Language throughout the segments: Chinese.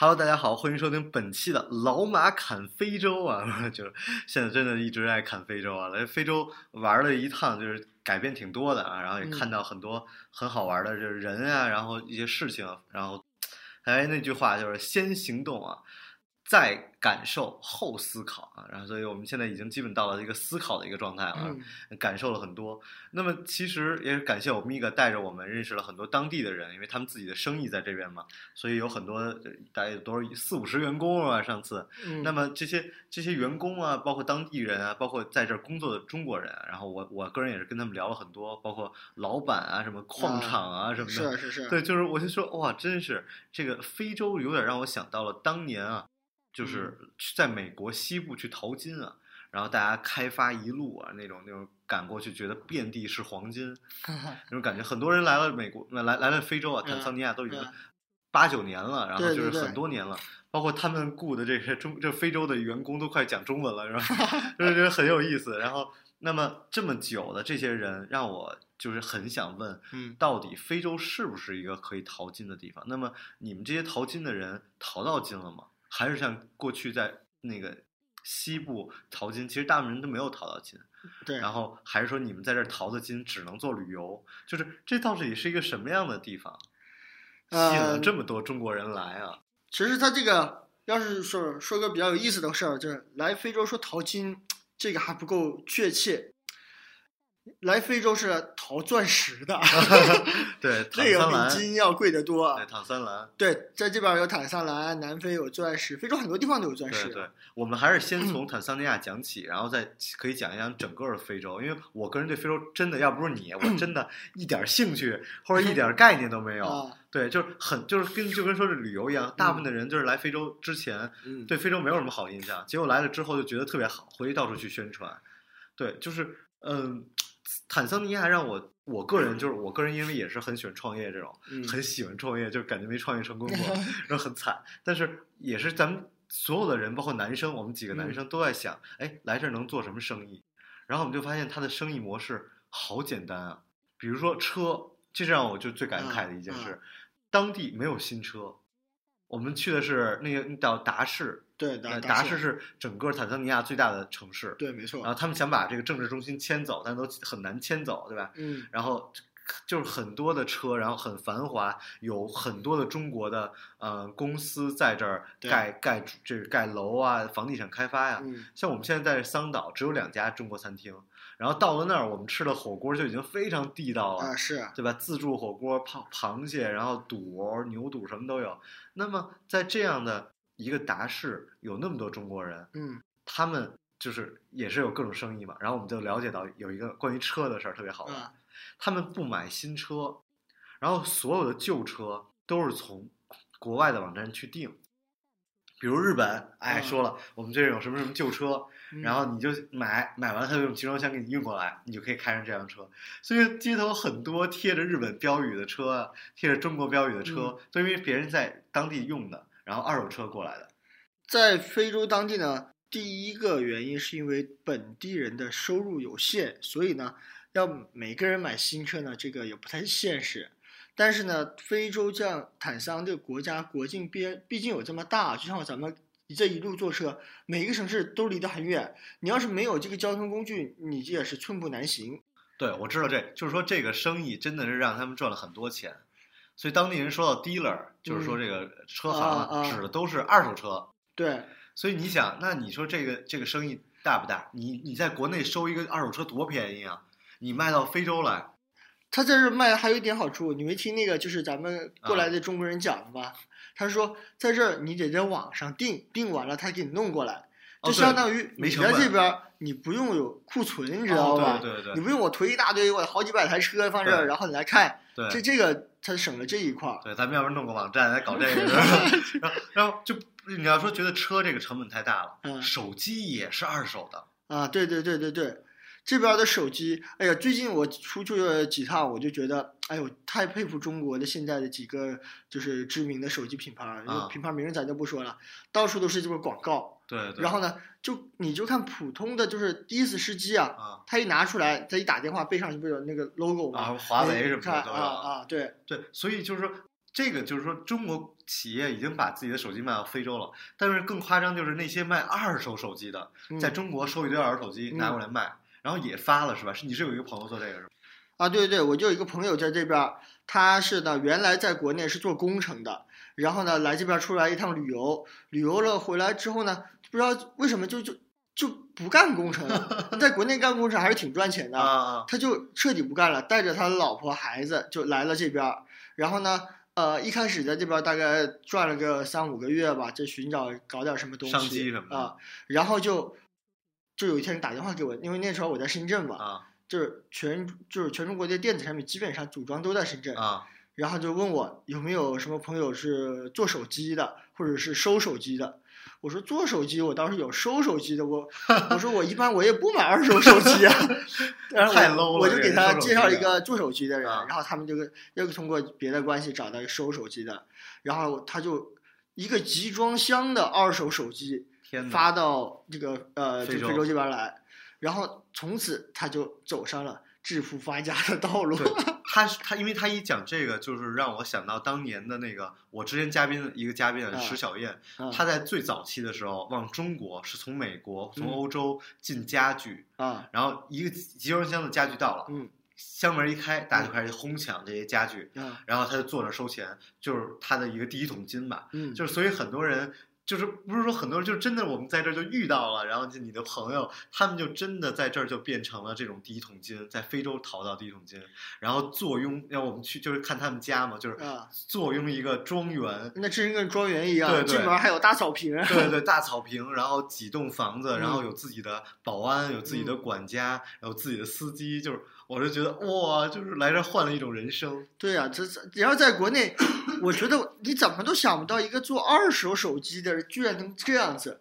Hello，大家好，欢迎收听本期的《老马侃非洲》啊，就是现在真的一直在侃非洲啊，来非洲玩了一趟，就是改变挺多的啊，然后也看到很多很好玩的，就是人啊，然后一些事情，然后哎那句话就是先行动啊，再感受后思考啊，然后所以我们现在已经基本到了一个思考的一个状态了。嗯感受了很多。那么其实也是感谢我 Miga 带着我们认识了很多当地的人，因为他们自己的生意在这边嘛，所以有很多呃大概有多少四五十员工啊，上次。嗯，那么这些这些员工啊，包括当地人啊，包括在这儿工作的中国人啊，然后我我个人也是跟他们聊了很多，包括老板啊，什么矿场啊什么的。是是是，对，就是我就说哇，真是这个非洲有点让我想到了当年啊，就是嗯去在美国西部去淘金啊，然后大家开发一路啊，那种那种赶过去，觉得遍地是黄金，那种感觉。很多人来了美国，来来了非洲啊，坦桑尼亚都已经嗯八九年了，然后就是很多年了。包括他们雇的这些中这非洲的员工都快讲中文了，是吧？就是觉得很有意思。然后，那么这么久的这些人，让我就是很想问，嗯到底非洲是不是一个可以淘金的地方？那么你们这些淘金的人淘到金了吗？还是像过去在那个西部淘金，其实大部分人都没有淘到金，对，然后还是说你们在这儿淘的金只能做旅游？就是这到底是一个什么样的地方，吸引了呃这么多中国人来啊？其实他这个要是说说个比较有意思的事儿，就是来非洲说淘金，这个还不够确切。来非洲是淘钻石的，对，这个，比金要贵得多对，。坦桑兰。对，在这边有坦桑兰，南非有钻石，非洲很多地方都有钻石。对对，我们还是先从 坦桑尼亚讲起，然后再可以讲一讲整个的非洲，因为我个人对非洲真的要不是你，我 真的一点兴趣或者一点概念都没有。啊，对，就是很就是跟就跟说是旅游一样，大部分的人就是来非洲之前嗯，对非洲没有什么好印象，结果来了之后就觉得特别好，回去到处去宣传。对，就是嗯，坦桑尼亚让我我个人就是我个人因为也是很喜欢创业这种，嗯很喜欢创业，就感觉没创业成功过，然后很惨。但是也是咱们所有的人，包括男生，我们几个嗯男生都在想，哎，来这儿能做什么生意？然后我们就发现他的生意模式好简单啊，比如说车，这是让我就最感慨的一件事，嗯当地没有新车。我们去的是那个叫达市，对呃达达市是整个坦桑尼亚最大的城市。对，没错然。后他们想把这个政治中心迁走，但都很难迁走，对吧？嗯然后就是很多的车，然后很繁华，有很多的中国的呃公司在这儿盖盖这盖楼啊，房地产开发呀。嗯，像我们现在在桑岛只有两家中国餐厅，然后到了那儿我们吃的火锅就已经非常地道了。啊是，对吧？自助火锅、螃螃蟹，然后肚、牛肚什么都有。那么在这样的一个达市，有那么多中国人，嗯他们就是也是有各种生意嘛。然后我们就了解到有一个关于车的事儿特别好玩，啊他们不买新车，然后所有的旧车都是从国外的网站去订。比如日本，哎，嗯说了，我们这儿有什么什么旧车，嗯然后你就买，买完了他就用集装箱给你运过来，你就可以开上这辆车。所以街头很多贴着日本标语的车啊，贴着中国标语的车，都因为别人在当地用的，然后二手车过来的。在非洲当地呢，第一个原因是因为本地人的收入有限，所以呢，要每个人买新车呢，这个也不太现实。但是呢，非洲这样坦桑这个国家国境边毕竟有这么大，就像咱们这一路坐车，每个城市都离得很远。你要是没有这个交通工具，你这也是寸步难行。对，我知道这就是说这个生意真的是让他们赚了很多钱。所以当地人说到 dealer，就是说这个车行指的都是二手车。对，所以你想，那你说这个这个生意大不大？你你在国内收一个二手车多便宜啊！你卖到非洲来，他在这儿卖还有一点好处，你没听那个就是咱们过啊来的中国人讲的吗？他说在这儿你得在网上订，订完了他给你弄过来，就相当于你在这边你不用有库存，你知道吧？哦对对对你不用我囤一大堆，我好几百台车放这儿，然后你来看，这对这个他省了这一块儿。对，咱们要不然弄个网站来搞这个，然后然后就你要说觉得车这个成本太大了，嗯手机也是二手的，啊，对对对对对，这边的手机，哎呀，最近我出去了几趟，我就觉得，哎呦，太佩服中国的现在的几个就是知名的手机品牌儿，啊品牌名儿咱就不说了，到处都是这个广告。对对。然后呢，就你就看普通的就是第一次试机啊，啊他一拿出来，他一打电话，背上不是有那个 logo 吗？啊，华为什么都有啊，对，对，所以就是说，这个就是说，中国企业已经把自己的手机卖到非洲了。但是更夸张就是那些卖二手手机的，嗯在中国收一堆二手手机嗯拿过来卖，然后也发了是吧？是你是有一个朋友做这个是吧？啊，对对，我就有一个朋友在这边，他是呢原来在国内是做工程的，然后呢来这边出来一趟旅游，旅游了回来之后呢，不知道为什么就就就不干工程了，在国内干工程还是挺赚钱的，他就彻底不干了，带着他的老婆孩子就来了这边，然后呢。呃，一开始在这边大概转了个三五个月吧，就寻找搞点什么东西商机什么的啊，然后就就有一天打电话给我，因为那时候我在深圳嘛，啊就是全就是全中国的电子产品基本上组装都在深圳，啊然后就问我有没有什么朋友是做手机的，或者是收手机的。我说做手机我倒是有，收手机的我 我说我一般我也不买二手手机啊，然后我太 low 了我就给他介绍一个做手机的人，啊然后他们就又通过别的关系找到一个收手机的，然后他就一个集装箱的二手手机！发到这个呃非洲。就非洲这边来，然后从此他就走上了致富发家的道路。他是他，因为他一讲这个，就是让我想到当年的那个我之前嘉宾一个嘉宾石小燕，啊他在最早期的时候往中国是从美国从嗯。欧洲进家具，啊，然后一个集装箱的家具到了，嗯。箱门一开，大家就开始哄抢这些家具，啊然后他就坐着收钱，就是他的一个第一桶金吧。嗯，就是所以很多人就是不是说很多人就是真的我们在这儿就遇到了，然后就你的朋友他们就真的在这儿就变成了这种第一桶金，在非洲淘到第一桶金，然后坐拥让我们去就是看他们家嘛，就是啊坐拥一个庄园。那真跟庄园一样，对对进门还有大草坪。对对对，大草坪，然后几栋房子，然后嗯有自己的保安，有自己的管家，有自己的司机，就是我就觉得哇，就是来这换了一种人生。对呀、这这只要在国内，我觉得你怎么都想不到一个做二手手机的人居然能这样子，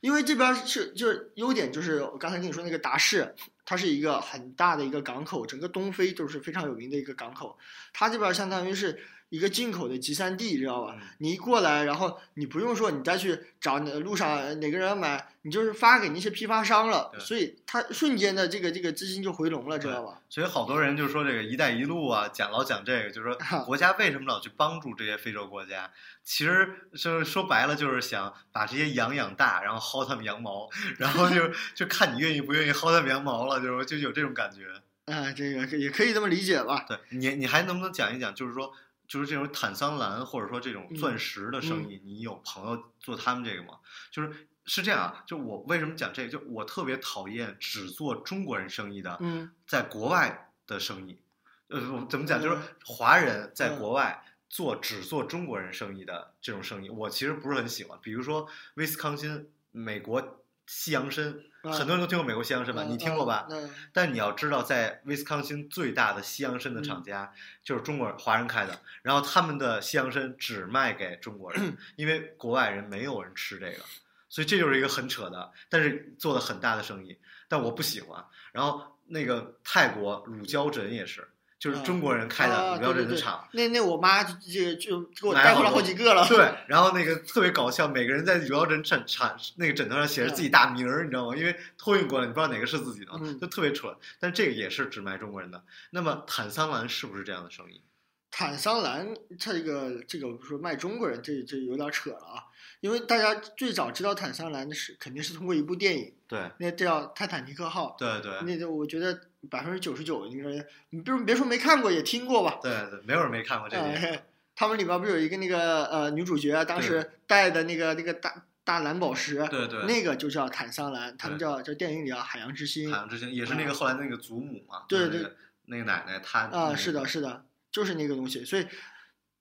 因为这边是就是优点就是我刚才跟你说那个达士，它是一个很大的一个港口，整个东非都是非常有名的一个港口，它这边相当于是。一个进口的集散地，知道吧嗯？你一过来，然后你不用说你再去找哪路上哪个人买，你就是发给那些批发商了，所以他瞬间的这个这个资金就回笼了，知道吧？所以好多人就说这个“一带一路”啊，讲老讲这个，就是说国家为什么老去帮助这些非洲国家？其实就是说白了，就是想把这些羊养大，然后薅他们羊毛，然后就 就看你愿意不愿意薅他们羊毛了，就是就有这种感觉。啊、这个也可以这么理解吧？对你，你还能不能讲一讲，就是说，就是这种坦桑兰或者说这种嗯钻石的生意，你有朋友做他们这个吗？就是是这样啊，就我为什么讲这个？就我特别讨厌只做中国人生意的，嗯在国外的生意，呃，怎么讲？就是嗯华人在嗯国外做只做中国人生意的这种生意，我其实不是很喜欢。比如说威斯康辛，美国西洋参，啊很多人都听过美国西洋参吧？你听过吧？嗯但你要知道，在威斯康星最大的西洋参的厂家、就是中国人华人开的，然后他们的西洋参只卖给中国人，因为国外人没有人吃这个，所以这就是一个很扯的，但是做了很大的生意，但我不喜欢。然后那个泰国乳胶枕也是，就是中国人开的啊乳胶枕对对对的厂。那那我妈就就就给我带回来好几个了。对，然后那个特别搞笑，每个人在乳胶枕产产那个枕头上写着自己大名儿，你知道吗？因为托运过来，你不知道哪个是自己的，嗯就特别蠢。但这个也是只卖中国人的。那么坦桑兰是不是这样的生意？坦桑兰它这个这个说卖中国人，这这有点扯了啊！因为大家最早知道坦桑兰的是肯定是通过一部电影，对那叫《泰坦尼克号》。对对那个我觉得百分之九十九应该，你别别说没看过，也听过吧？对对，没有人没看过这电影。哎，他们里边不是有一个那个呃女主角，当时戴的那个那个大大蓝宝石，对对，那个就叫坦桑兰，他们叫叫电影里叫海洋之心海洋之心也是那个后来那个祖母嘛，对对那个那个奶奶她啊，是的，是的，就是那个东西。所以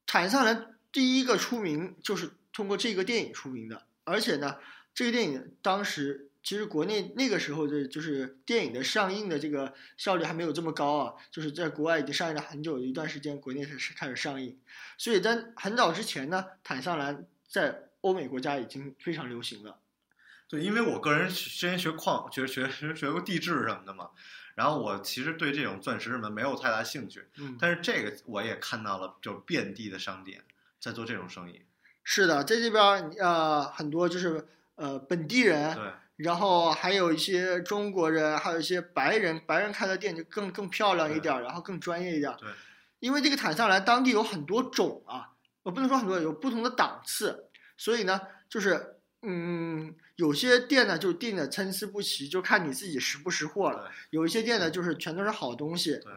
坦桑兰第一个出名就是通过这个电影出名的，而且呢，这个电影当时其实国内那个时候的，就是电影的上映的这个效率还没有这么高啊，就是在国外已经上映了很久一段时间，国内才是开始上映，所以在很早之前呢，坦桑兰在欧美国家已经非常流行了。对，因为我个人之前学矿，学学学学过地质什么的嘛，然后我其实对这种钻石什么没有太大兴趣，嗯，但是这个我也看到了，就遍地的商店在做这种生意。是的，在这边儿呃很多就是呃本地人，对，然后还有一些中国人，还有一些白人，白人开的店就更更漂亮一点儿，然后更专业一点儿。对，因为这个坦桑兰当地有很多种啊，我不能说很多，有不同的档次，所以呢，就是嗯，有些店呢就定的参差不齐，就看你自己识不识货了。有一些店呢就是全都是好东西，对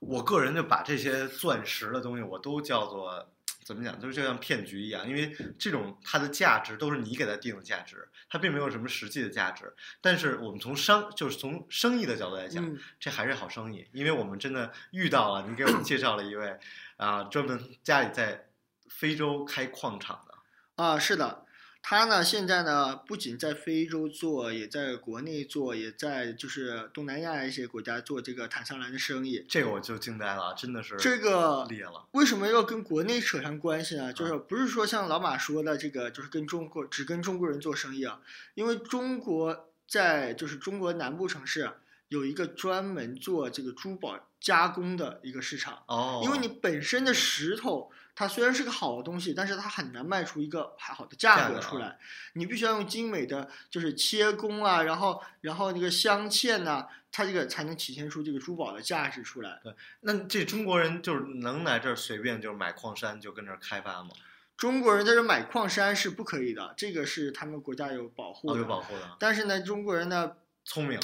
我个人就把这些钻石的东西我都叫做怎么讲，就是就像骗局一样，因为这种它的价值都是你给它定的价值，它并没有什么实际的价值。但是我们从商，就是从生意的角度来讲，嗯，这还是好生意，因为我们真的遇到了，你给我们介绍了一位啊，专门家里在非洲开矿场的。啊，是的，他呢现在呢不仅在非洲做，也在国内做，也在就是东南亚一些国家做这个坦桑兰的生意。这个我就惊呆了，真的是这个裂了。为什么要跟国内扯上关系呢？就是啊不是说像老马说的这个，就是跟中国只跟中国人做生意啊？因为中国在就是中国南部城市啊有一个专门做这个珠宝加工的一个市场。哦，因为你本身的石头，它虽然是个好的东西，但是它很难卖出一个还好的价价格出来。你必须要用精美的就是切工啊，然后然后那个镶嵌呐、它这个才能体现出这个珠宝的价值出来。对那这中国人就是能来这儿随便就是买矿山就跟这儿开发吗？中国人在这买矿山是不可以的，这个是他们国家有保护。有保护的，但是呢，中国人呢，聪明，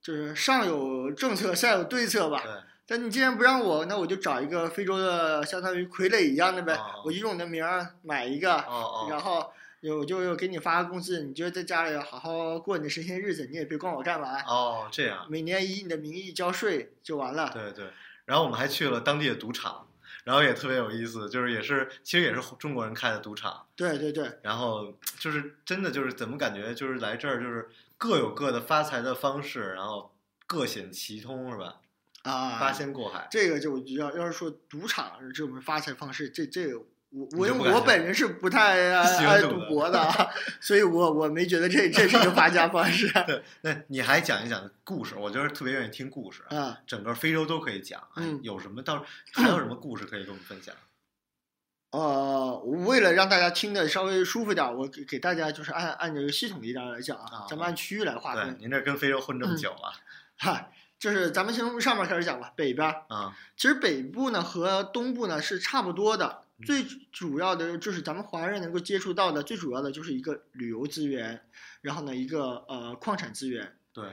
就是上有政策，下有对策吧。对，但你既然不让我，那我就找一个非洲的相当于傀儡一样的呗，哦我就用你的名儿买一个，然后有就给你发工资，你就在家里好好过你的神仙日子，你也别管我干嘛，哦，这样，每年以你的名义交税就完了。对对。然后我们还去了当地的赌场，然后也特别有意思，就是也是其实也是中国人开的赌场，对对对，然后就是真的就是怎么感觉就是来这儿就是各有各的发财的方式，然后各显其通是吧？啊，八仙过海，这个就要要是说赌场这种发财方式，这这个我我我本人是不太爱 爱赌博的啊，所以我我没觉得这这是一个发家方式。对，那你还讲一讲故事，我就是特别愿意听故事，啊。整个非洲都可以讲，哎嗯。有什么到还有什么故事可以跟我们分享？呃，为了让大家听的稍微舒服点儿，我给给大家就是按按这个系统一点儿来讲啊啊，咱们按区域来划，分。您这跟非洲混这么嗯。久了。哈，就是咱们先从上面开始讲吧，北边儿。啊，其实北部呢和东部呢是差不多的，嗯最主要的就是咱们华人能够接触到的，最主要的就是一个旅游资源，然后呢一个呃矿产资源。对，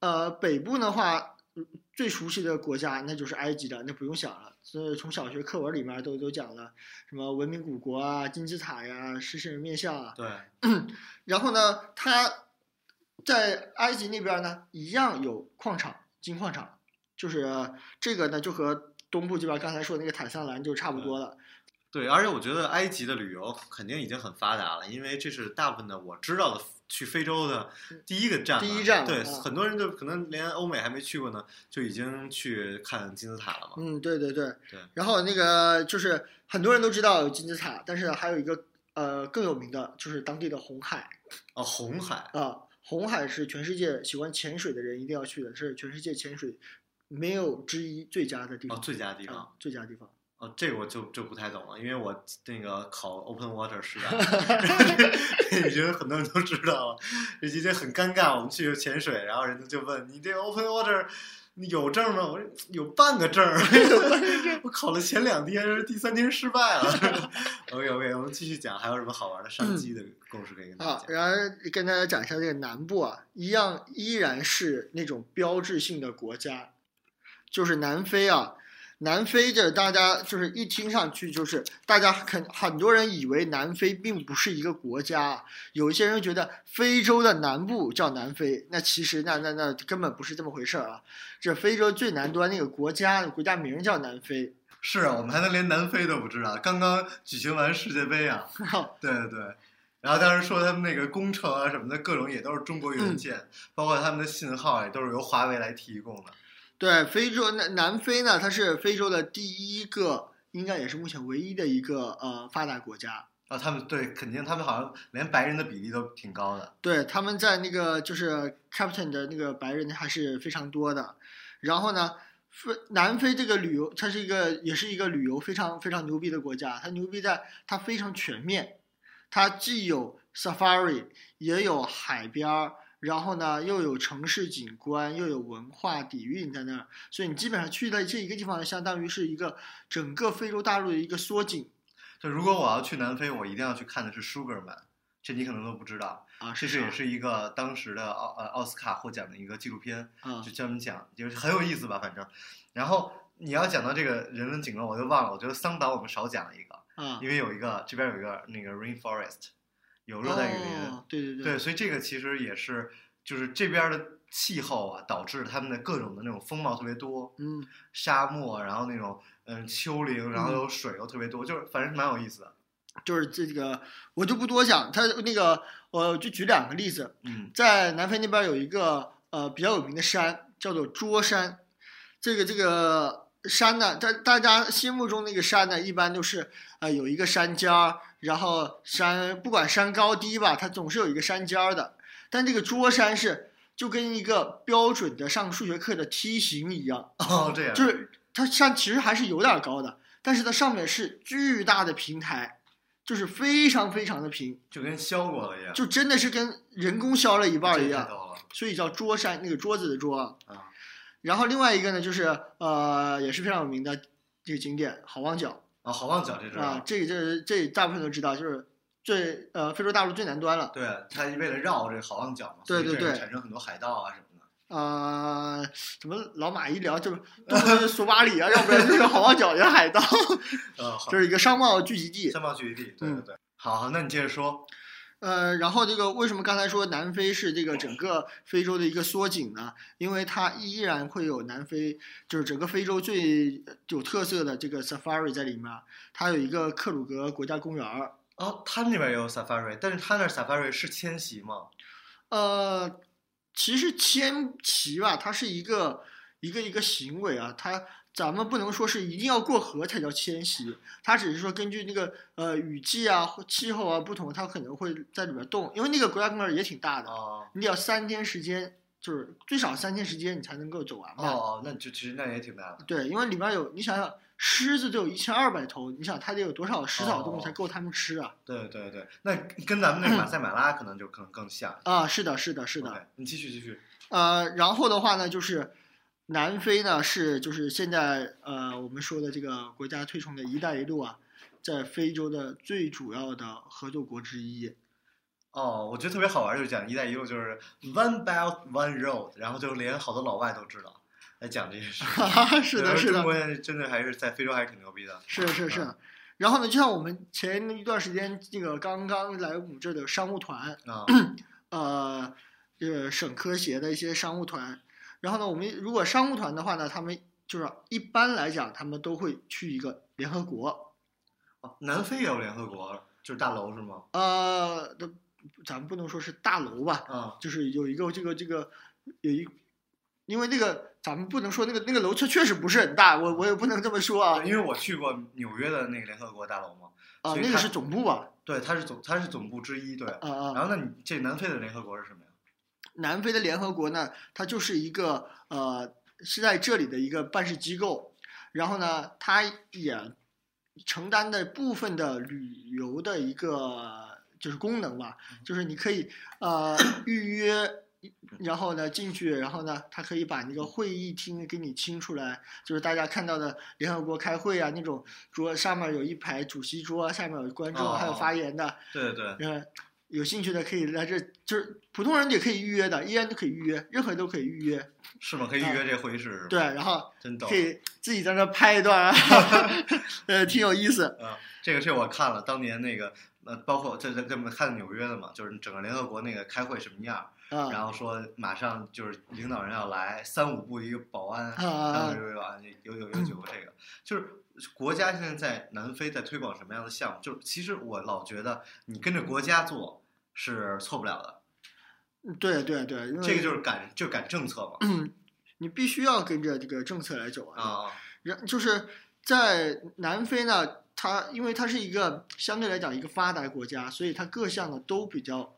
呃，北部的话，嗯最熟悉的国家那就是埃及的，那不用想了。所以从小学课文里面都都讲了，什么文明古国啊、金字塔呀、狮身人面像啊。对，然后呢，它在埃及那边呢，一样有矿场、金矿场，就是这个呢，就和东部这边刚才说的那个坦桑兰就差不多了。对，而且我觉得埃及的旅游肯定已经很发达了，因为这是大部分的我知道的去非洲的第一个站了。第一站对，啊很多人就可能连欧美还没去过呢，就已经去看金字塔了嘛。嗯，对对对。对然后那个就是很多人都知道有金字塔，但是还有一个呃更有名的就是当地的红海哦，红海，啊，红海是全世界喜欢潜水的人一定要去的，是全世界潜水没有之一最佳的地方。哦，最佳地方。啊，最佳地方。哦，这个我就就不太懂了，因为我那个考 open water 失败，你觉得很多人都知道了，这期间很尴尬。我们去潜水，然后人家就问你这个 open water 你有证吗？我说有半个证，我考了前两天，第三天失败了。OK OK，我们继续讲，还有什么好玩的商机的故事可以跟大啊家，讲？然后跟大家讲一下这个南部啊，一样依然是那种标志性的国家，就是南非啊。南非这大家就是一听上去就是大家很很多人以为南非并不是一个国家啊，有一些人觉得非洲的南部叫南非，那其实那那那根本不是这么回事儿啊。这非洲最南端那个国家国家名叫南非，是啊，我们还能连南非都不知道，刚刚举行完世界杯啊。对对对，然后当时说他们那个工程啊什么的，各种也都是中国元件，包括他们的信号也都是由华为来提供的。对，非洲南南非呢，它是非洲的第一个，应该也是目前唯一的一个呃发达国家。啊，他们对，肯定他们好像连白人的比例都挺高的。对，他们在那个就是 Captain 的那个白人还是非常多的。然后呢，非南非这个旅游，它是一个也是一个旅游非常非常牛逼的国家。它牛逼在它非常全面，它既有 Safari，也有海边儿，然后呢又有城市景观，又有文化底蕴在那儿。所以你基本上去的这一个地方，相当于是一个整个非洲大陆的一个缩景就如果我要去南非，我一定要去看的是 Sugarman，这你可能都不知道。啊。这是是也是一个当时的奥呃奥斯卡获奖的一个纪录片，啊就专门讲，就是很有意思吧，反正。然后你要讲到这个人文景观，我就忘了，我觉得桑岛我们少讲了一个，啊，因为有一个这边有一个那个 rainforest，有热带雨林，哦对对对，所以这个其实也是就是这边的气候啊，导致他们的各种的那种风貌特别多，嗯。沙漠，然后那种嗯丘陵，然后有水又特别多，就是反正蛮有意思的。就是这个，我就不多讲。他那个，我就举两个例子，嗯在南非那边有一个呃比较有名的山，叫做桌山。这个这个山呢，在大家心目中那个山呢，一般都是呃有一个山尖儿，然后山不管山高低吧，它总是有一个山尖儿的。但这个桌山是就跟一个标准的上数学课的梯形一样，哦，这样就是它山其实还是有点高的，但是它上面是巨大的平台，就是非常非常的平，就跟削过了一样，就真的是跟人工削了一半儿一样，所以叫桌山，那个桌子的桌啊。啊！然后另外一个呢，就是呃也是非常有名的这个景点好望角啊，好望角这知啊，，这个这这大部分都知道，就是最呃非洲大陆最南端了。对，它为了绕这个好望角嘛，对对对产生很多海盗啊什么的。呃，怎么老马一聊就都是索马里啊，要不然就是好望角的海盗，这，是一个商贸聚集地。商贸聚集地，对嗯对对。好，好，那你接着说。呃，然后这个为什么刚才说南非是这个整个非洲的一个缩景呢？因为它依然会有南非，就是整个非洲最有特色的这个 safari 在里面。它有一个克鲁格国家公园儿，哦，他那边也有 safari，但是他那 safari 是迁徙吗？呃，其实迁徙吧，它是一个一个一个行为啊，它咱们不能说是一定要过河才叫迁徙，它只是说根据那个呃雨季啊、气候啊不同，它可能会在里边动，因为那个国家公园也挺大的，哦你得要三天时间，就是最少三天时间你才能够走完吧。哦哦，那就其实那也挺大的。对，因为里面有你想想，狮子都有一千二百头，你想它得有多少食草动物才哦够它们吃啊？对对对，那跟咱们那个马赛马拉可能就可能更像。啊，是的，是的，是的。你继续继续。呃，然后的话呢，就是南非呢是就是现在呃我们说的这个国家推崇的一带一路啊，在非洲的最主要的合作国之一。哦，我觉得特别好玩，就是讲“一带一路”，就是 One Belt One Road，然后就连好多老外都知道来讲这些事。是的，是的中，国人真的还是在非洲还是挺牛逼的。是是是嗯。然后呢，就像我们前一段时间这个刚刚来我们这儿的商务团，啊，呃，这个省科协的一些商务团。然后呢，我们如果商务团的话呢，他们就是一般来讲，他们都会去一个联合国。哦南非也有联合国，就是大楼是吗？呃，都咱们不能说是大楼吧，啊，就是有一个这个这个有一，因为那个咱们不能说那个那个楼确确实不是很大，我我也不能这么说啊因为我去过纽约的那个联合国大楼嘛。啊，那个是总部吧？对，它是总它是总部之一，对。啊啊，然后那你这南非的联合国是什么呀？南非的联合国呢，它就是一个呃是在这里的一个办事机构，然后呢，它也承担的部分的旅游的一个就是功能吧，就是你可以呃预约。然后呢，进去，然后呢，它可以把那个会议厅给你清出来，就是大家看到的联合国开会啊那种桌上面有一排主席桌，下面有观众，还有哦发言的，对对对，呃，有兴趣的可以来这，就是普通人也可以预约的，依然都可以预约，任何人都可以预约。是吗？可以预约这个会议室是吗？对，，然后可。以自己在那拍一段啊，呃，挺有意思。啊，这个是我看了当年那个呃，包括这这这么看纽约的嘛，就是整个联合国那个开会什么样，然啊后说马上就是领导人要来，三五步一个保安，啊啊当时有有有有有有这个，就是国家现在在南非在推广什么样的项目？就是其实我老觉得你跟着国家做是错不了的，对对对，因为这个就是赶就赶政策嘛。你必须要跟着这个政策来走啊。啊，然就是在南非呢，它因为它是一个相对来讲一个发达国家，所以它各项呢都比较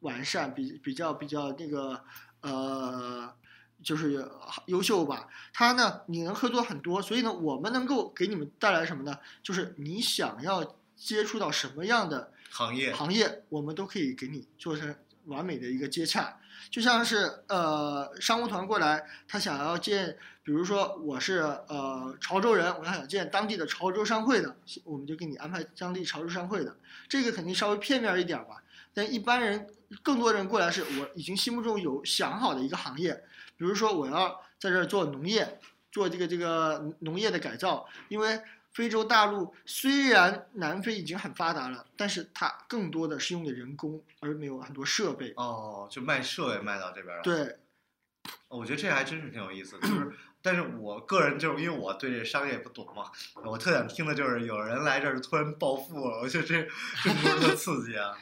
完善，比比较比较那个呃，就是优秀吧。他呢，你能合作很多，所以呢，我们能够给你们带来什么呢？就是你想要接触到什么样的行业行业，我们都可以给你做成完美的一个接洽。就像是呃商务团过来，他想要见，比如说我是呃潮州人，我想见当地的潮州商会的，我们就给你安排当地潮州商会的。这个肯定稍微片面一点吧，但一般人更多人过来是我已经心目中有想好的一个行业，比如说我要在这儿做农业，做这个这个农业的改造，因为。非洲大陆虽然南非已经很发达了，但是它更多的是用的人工，而没有很多设备。哦，就卖设备卖到这边了。对，我觉得这还真是挺有意思的。就是，但是我个人就是因为我对这商业不懂嘛，我特想听的就是有人来这儿突然暴富了，我觉得这这多多刺激啊！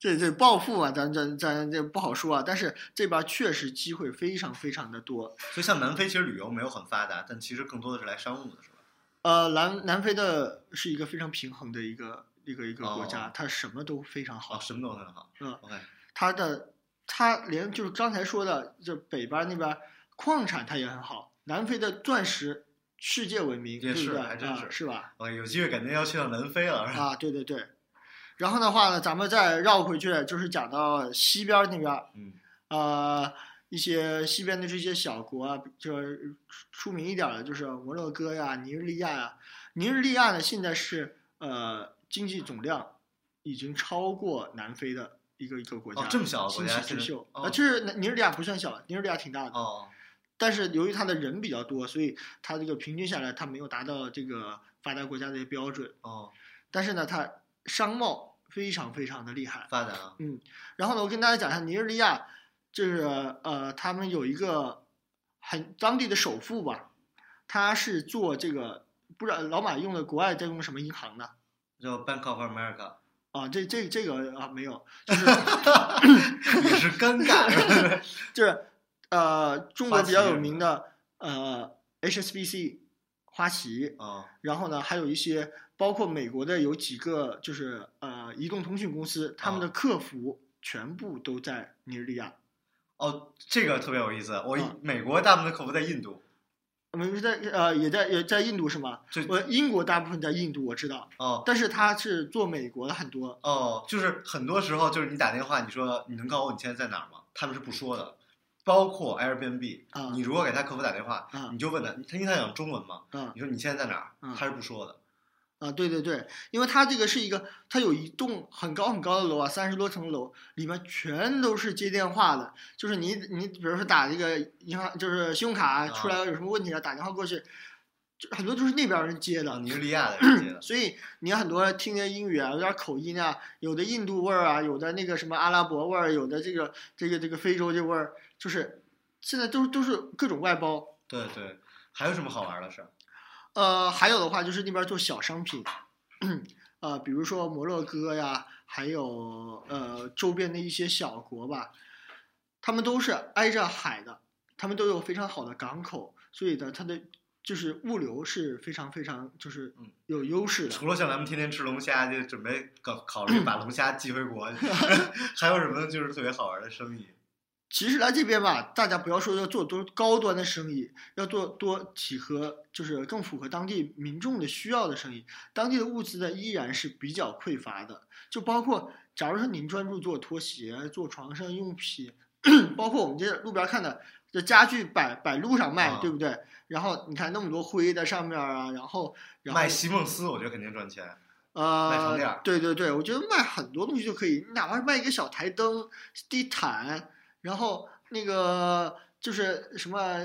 这这暴富啊，咱咱咱这不好说啊。但是这边确实机会非常非常的多。所以像南非其实旅游没有很发达，但其实更多的是来商务的，是吧？呃，南南非的是一个非常平衡的一个一个一个国家，哦它什么都非常好。哦，什么都很好。嗯 OK，它的它连就是刚才说的，就北边那边矿产它也很好。南非的钻石世界闻名，也是对不对？还真是啊是吧？我有机会肯定要去趟南非了？啊，对对对。然后的话呢，咱们再绕回去，就是讲到西边那边，嗯，呃，一些西边的这些小国啊，就是出名一点的，就是摩洛哥呀、尼日利亚呀。尼日利亚呢，现在是呃经济总量已经超过南非的一个一个国家，哦这么小的国家秀。现在哦呃，其实尼日利亚不算小，尼日利亚挺大的。哦，但是由于它的人比较多，所以它这个平均下来，它没有达到这个发达国家的一个标准。哦，但是呢，它商贸非常非常的厉害。发展啊，嗯然后呢，我跟大家讲一下尼日利亚，就是呃，他们有一个很当地的首富吧，他是做这个，不知道老马用的国外在用什么银行呢？叫 Bank of America，啊，这这这个啊没有，就是也是尴尬，就是呃，中国比较有名的呃 HSBC 花旗，啊，然后呢，还有一些包括美国的有几个就是呃移动通讯公司，他们的哦客服全部都在尼日利亚。哦，这个特别有意思。我啊美国大部分的客服在印度，美国在呃也在也在印度是吗？就我英国大部分在印度我知道，哦但是他是做美国的很多。哦，就是很多时候就是你打电话，你说你能告诉我你现在在哪儿吗？他们是不说的。包括 Airbnb，、啊。你如果给他客服打电话，啊。你就问他，他因为他讲中文嘛，啊。你说你现在在哪儿，嗯他是不说的。啊，对对对，因为它这个是一个，它有一栋很高很高的楼啊，三十多层楼，里面全都是接电话的，就是你你比如说打这个银行，就是信用卡出来有什么问题了，打电话过去，就很多都是那边人接的啊，，尼日利亚的人接的，所以你很多听见英语啊，有点口音啊，有的印度味儿啊，有的那个什么阿拉伯味儿，有的这个这个这个非洲这味儿，就是现在都都是各种外包。对对。还有什么好玩的事儿？呃，还有的话就是那边做小商品，呃，比如说摩洛哥呀，还有呃周边的一些小国吧，他们都是挨着海的，他们都有非常好的港口，所以呢，它的就是物流是非常非常就是嗯有优势的。除了像咱们天天吃龙虾，就准备考考虑 把龙虾寄回国，还有什么就是特别好玩的生意？其实来这边吧，大家不要说要做多高端的生意，要做多体合，就是更符合当地民众的需要的生意。当地的物资呢依然是比较匮乏的，就包括假如说您专注做拖鞋、做床上用品，包括我们这路边看的这家具摆摆路上卖，啊对不对？然后你看那么多灰在上面啊，然后然后卖席梦思，我觉得肯定赚钱。卖呃对对对，我觉得卖很多东西就可以，你哪怕是卖一个小台灯、地毯，然后那个就是什么，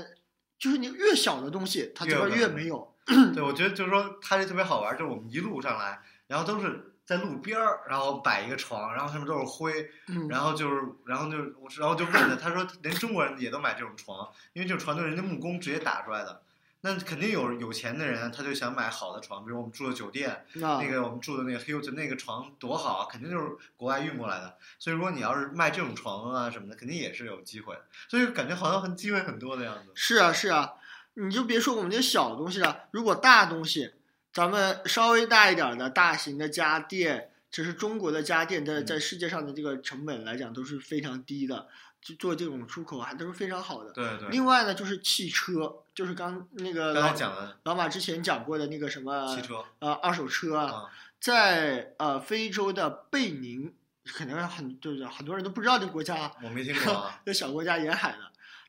就是你越小的东西，它这边越没有。对，我觉得就是说它这特别好玩，就是我们一路上来，然后都是在路边儿，然后摆一个床，然后上面都是灰，嗯，然后就是，然后就是，我然后就问他，他说连中国人也都买这种床，因为这种床都是人家木工直接打出来的。那肯定有有钱的人，他就想买好的床，比如我们住的酒店，啊那个我们住的那个 Hilton 那个床多好啊，肯定就是国外运过来的。所以如果你要是卖这种床啊什么的，肯定也是有机会的。所以感觉好像很机会很多的样子。是啊是啊，你就别说我们这些小东西了，如果大东西，咱们稍微大一点儿的大型的家电，其实中国的家电在嗯在世界上的这个成本来讲都是非常低的，就做这种出口还都是非常好的。对对，另外呢，就是汽车，就是刚那个刚老才讲的老马之前讲过的那个什么汽车呃二手车在呃非洲的贝宁，可能很就是很多人都不知道这个国家啊，我没听过啊。这小国家沿海的，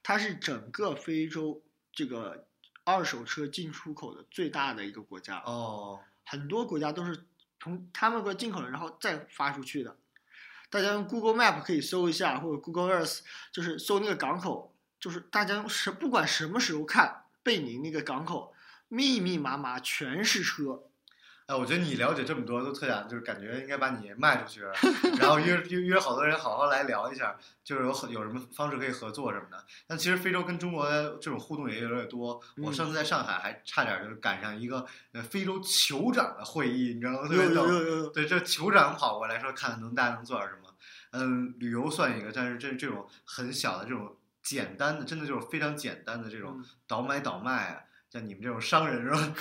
它是整个非洲这个二手车进出口的最大的一个国家，哦，很多国家都是从他们国家进口的，然后再发出去的。大家用 Google Map 可以搜一下，或者 Google Earth，就是搜那个港口，就是大家用什不管什么时候看贝宁那个港口，密密麻麻全是车。哎，我觉得你了解这么多，都特想就是感觉应该把你卖出去，然后约约约好多人好好来聊一下，就是有很有什么方式可以合作什么的。但其实非洲跟中国的这种互动也越来越多。我嗯上次在上海还差点就是赶上一个呃非洲酋长的会议，你知道吗？特有别逗。有有有有，对，这酋长跑过来说，看看能大家能做点什么。嗯，旅游算一个，但是这这种很小的这种简单的，真的就是非常简单的这种嗯倒买倒卖啊，像你们这种商人是吧？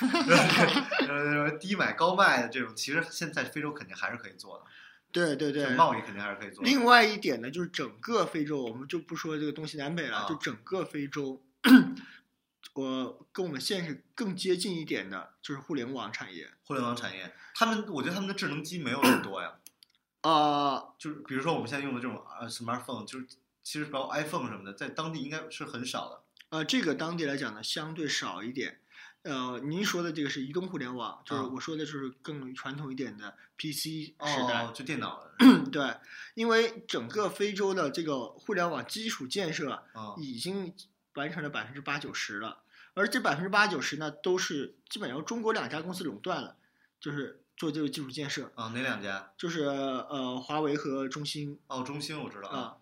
呃，低买高卖的这种，其实现在非洲肯定还是可以做的，对对对，贸易肯定还是可以做的。另外一点呢，就是整个非洲，我们就不说这个东西南北了，啊就整个非洲，我跟我们现实更接近一点的，就是互联网产业。互联网产业，他们我觉得他们的智能机没有那么多呀，啊，就是比如说我们现在用的这种呃 smartphone，就是其实包括 iPhone 什么的，在当地应该是很少的。呃，这个当地来讲呢，相对少一点。呃，您说的这个是移动互联网，就是啊我说的就是更传统一点的 PC 时代。哦，就电脑，对，因为整个非洲的这个互联网基础建设啊，已经完成了百分之八九十了，而这百分之八九十呢，都是基本上由中国两家公司垄断了，就是做这个基础建设，啊，哪两家？就是呃华为和中兴哦，中兴我知道啊，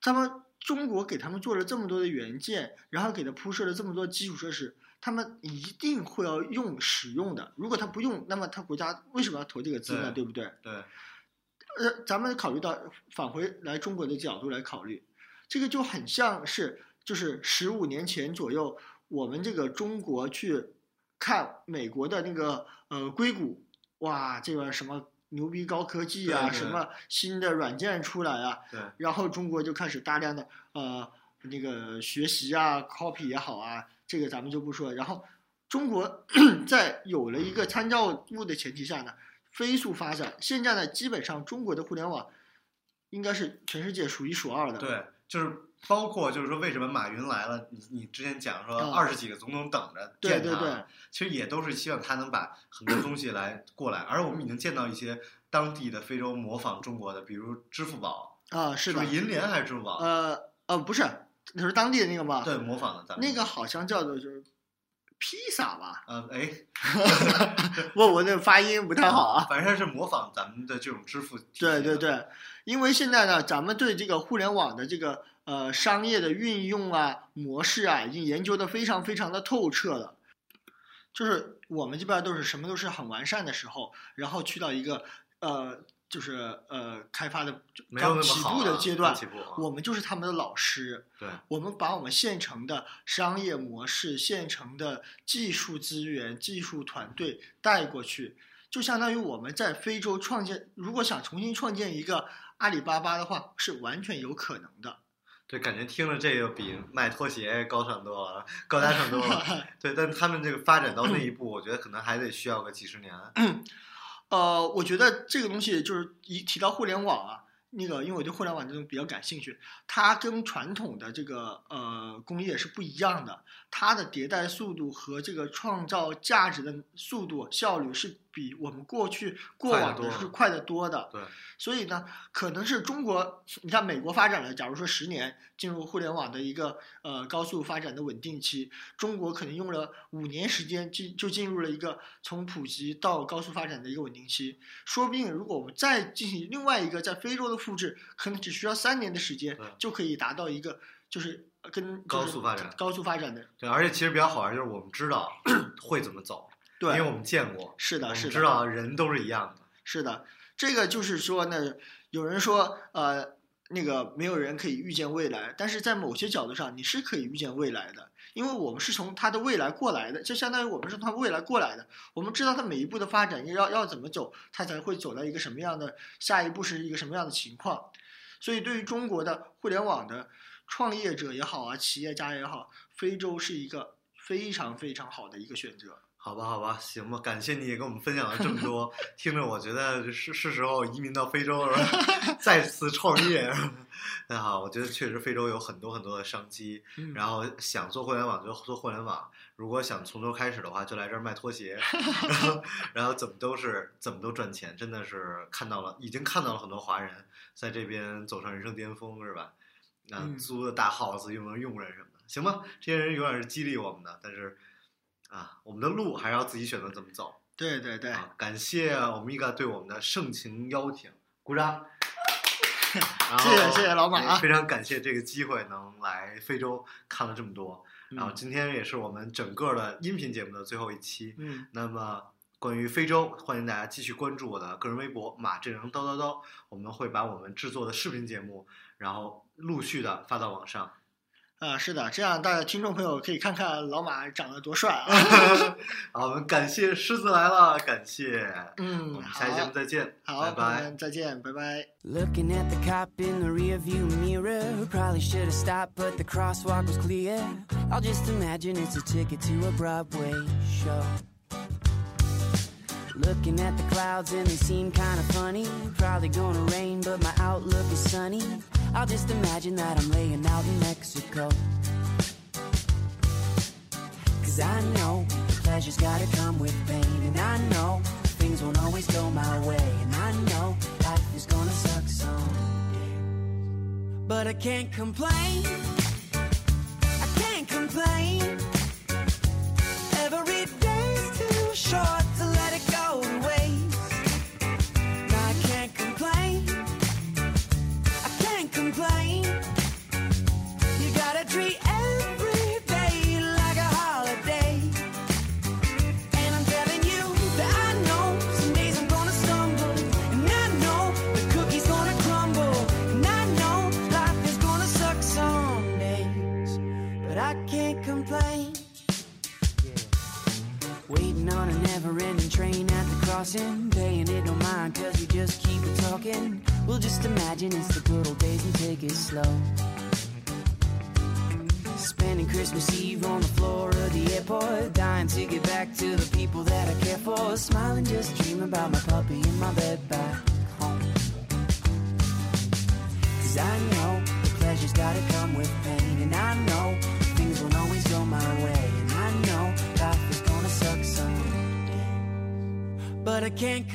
他们中国给他们做了这么多的元件，然后给他铺设了这么多基础设施，他们一定会要用使用的。如果他不用，那么他国家为什么要投这个资呢？对对不对？对，呃，咱们考虑到返回来中国的角度来考虑，这个就很像是就是十五年前左右，我们这个中国去看美国的那个呃硅谷，哇，这个什么牛逼高科技啊，对对什么新的软件出来啊，对，然后中国就开始大量的呃那个学习啊，copy 也好啊，这个咱们就不说。然后中国 在有了一个参照物的前提下呢，飞速发展。现在呢，基本上中国的互联网应该是全世界数一数二的。对，就是包括就是说为什么马云来了，你你之前讲说啊二十几个总统等着对见他，对对其实也都是希望他能把很多东西来过来，而我们已经见到一些当地的非洲模仿中国的，比如支付宝，啊，是银联还是支付宝？呃呃，不是，那是当地的那个吗？对，模仿的咱们那个好像叫做就是披萨吧？呃，哎，我，我那发音不太好啊。反正是模仿咱们的这种支付对对，对，因为现在呢，咱们对这个互联网的这个呃商业的运用啊模式啊，已经研究的非常非常的透彻了。就是我们这边都是什么都是很完善的时候，然后去到一个呃就是呃开发的刚起步的阶段我们就是他们的老师。对我们把我们现成的商业模式、现成的技术资源、技术团队带过去，就相当于我们在非洲创建，如果想重新创建一个阿里巴巴的话，是完全有可能的。对，感觉听了这个比卖拖鞋高尚多了，高大上多了。对，但他们这个发展到那一步，我觉得可能还得需要个几十年。呃，我觉得这个东西就是一提到互联网啊，那个因为我对互联网这种比较感兴趣，它跟传统的这个呃工业是不一样的，它的迭代速度和这个创造价值的速度效率是比我们过去过往的是快得多的。对，所以呢，可能是中国，你看美国发展了，假如说十年进入互联网的一个呃高速发展的稳定期，中国可能用了五年时间进就进入了一个从普及到高速发展的一个稳定期。说不定如果我们再进行另外一个在非洲的复制，可能只需要三年的时间就可以达到一个就是跟高速发展高速发展的，对，而且其实比较好玩，就是我们知道 会怎么走，因为我，们见过，是的，是的，知道人都是一样的。是的，这个就是说呢，有人说呃，那个没有人可以预见未来，但是在某些角度上你是可以预见未来的，因为我们是从他的未来过来的，就相当于我们是从他未来过来的，我们知道他每一步的发展要要怎么走，他才会走到一个什么样的下一步是一个什么样的情况，所以对于中国的互联网的创业者也好啊，企业家也好，非洲是一个非常非常好的一个选择。好吧，好吧，行吧，感谢你也跟我们分享了这么多，听着我觉得是是时候移民到非洲了，再次创业。那好，我觉得确实非洲有很多很多的商机，嗯然后想做互联网就做互联网，如果想从头开始的话，就来这儿卖拖鞋，然后然后怎么都是怎么都赚钱，真的是看到了，已经看到了很多华人在这边走上人生巅峰，是吧？那，嗯租的大 house 又能用人什么的，行吧？这些人永远是激励我们的，但是啊，我们的路还是要自己选择怎么走。对对对，啊，感谢欧米伽对我们的盛情邀请，鼓掌。谢谢谢谢老马啊非常感谢这个机会能来非洲看了这么多。然后嗯今天也是我们整个的音频节目的最后一期。嗯，那么关于非洲，欢迎大家继续关注我的个人微博马振荣叨叨叨，我们会把我们制作的视频节目，然后陆续的发到网上。啊，是的，这样大家听众朋友可以看看老马长得多帅啊！好，我们感谢狮子来了，感谢，嗯，我们下期节目，再见，好，拜拜。再见，拜拜。Looking at the cop in the rearview mirror. Probably should have stopped, but the crosswalk was clear. I'll just imagine it's a ticket to a Broadway show. Looking at the clouds and they seem kinda funny. Probably gonna rain, but my outlook is sunny. I'll just imagine that I'm laying out in Mexico. Cause I know pleasure's gotta come with pain. And I know things won't always go my way. And I know life is gonna suck someday. But I can't complain. I can't complain. Every day's too short to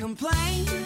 complain.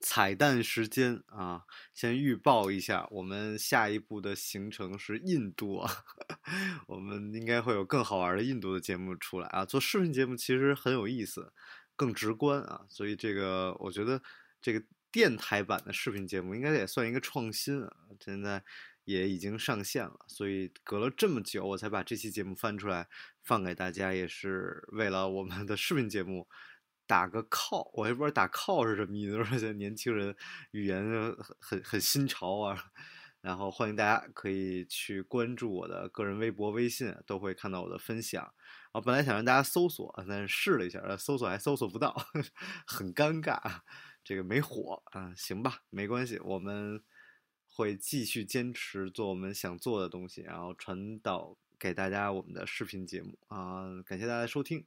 彩蛋时间啊，先预报一下，我们下一步的行程是印度啊，我们应该会有更好玩的印度的节目出来啊。做视频节目其实很有意思，更直观啊，所以这个我觉得这个电台版的视频节目应该也算一个创新啊，现在也已经上线了，所以隔了这么久我才把这期节目翻出来放给大家，也是为了我们的视频节目。打个靠，我也不知道打靠是什么意思。就是现在年轻人语言很很很新潮啊，然后欢迎大家可以去关注我的个人微博、微信，都会看到我的分享。啊，本来想让大家搜索，但是试了一下，搜索还搜索不到，很尴尬。这个没火啊，行吧，没关系，我们会继续坚持做我们想做的东西，然后传导给大家我们的视频节目啊。感谢大家收听。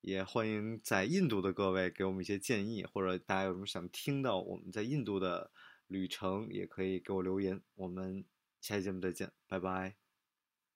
也欢迎在印度的各位给我们一些建议，或者大家有什么想听到我们在印度的旅程，也可以给我留言。我们下期节目再见，拜拜。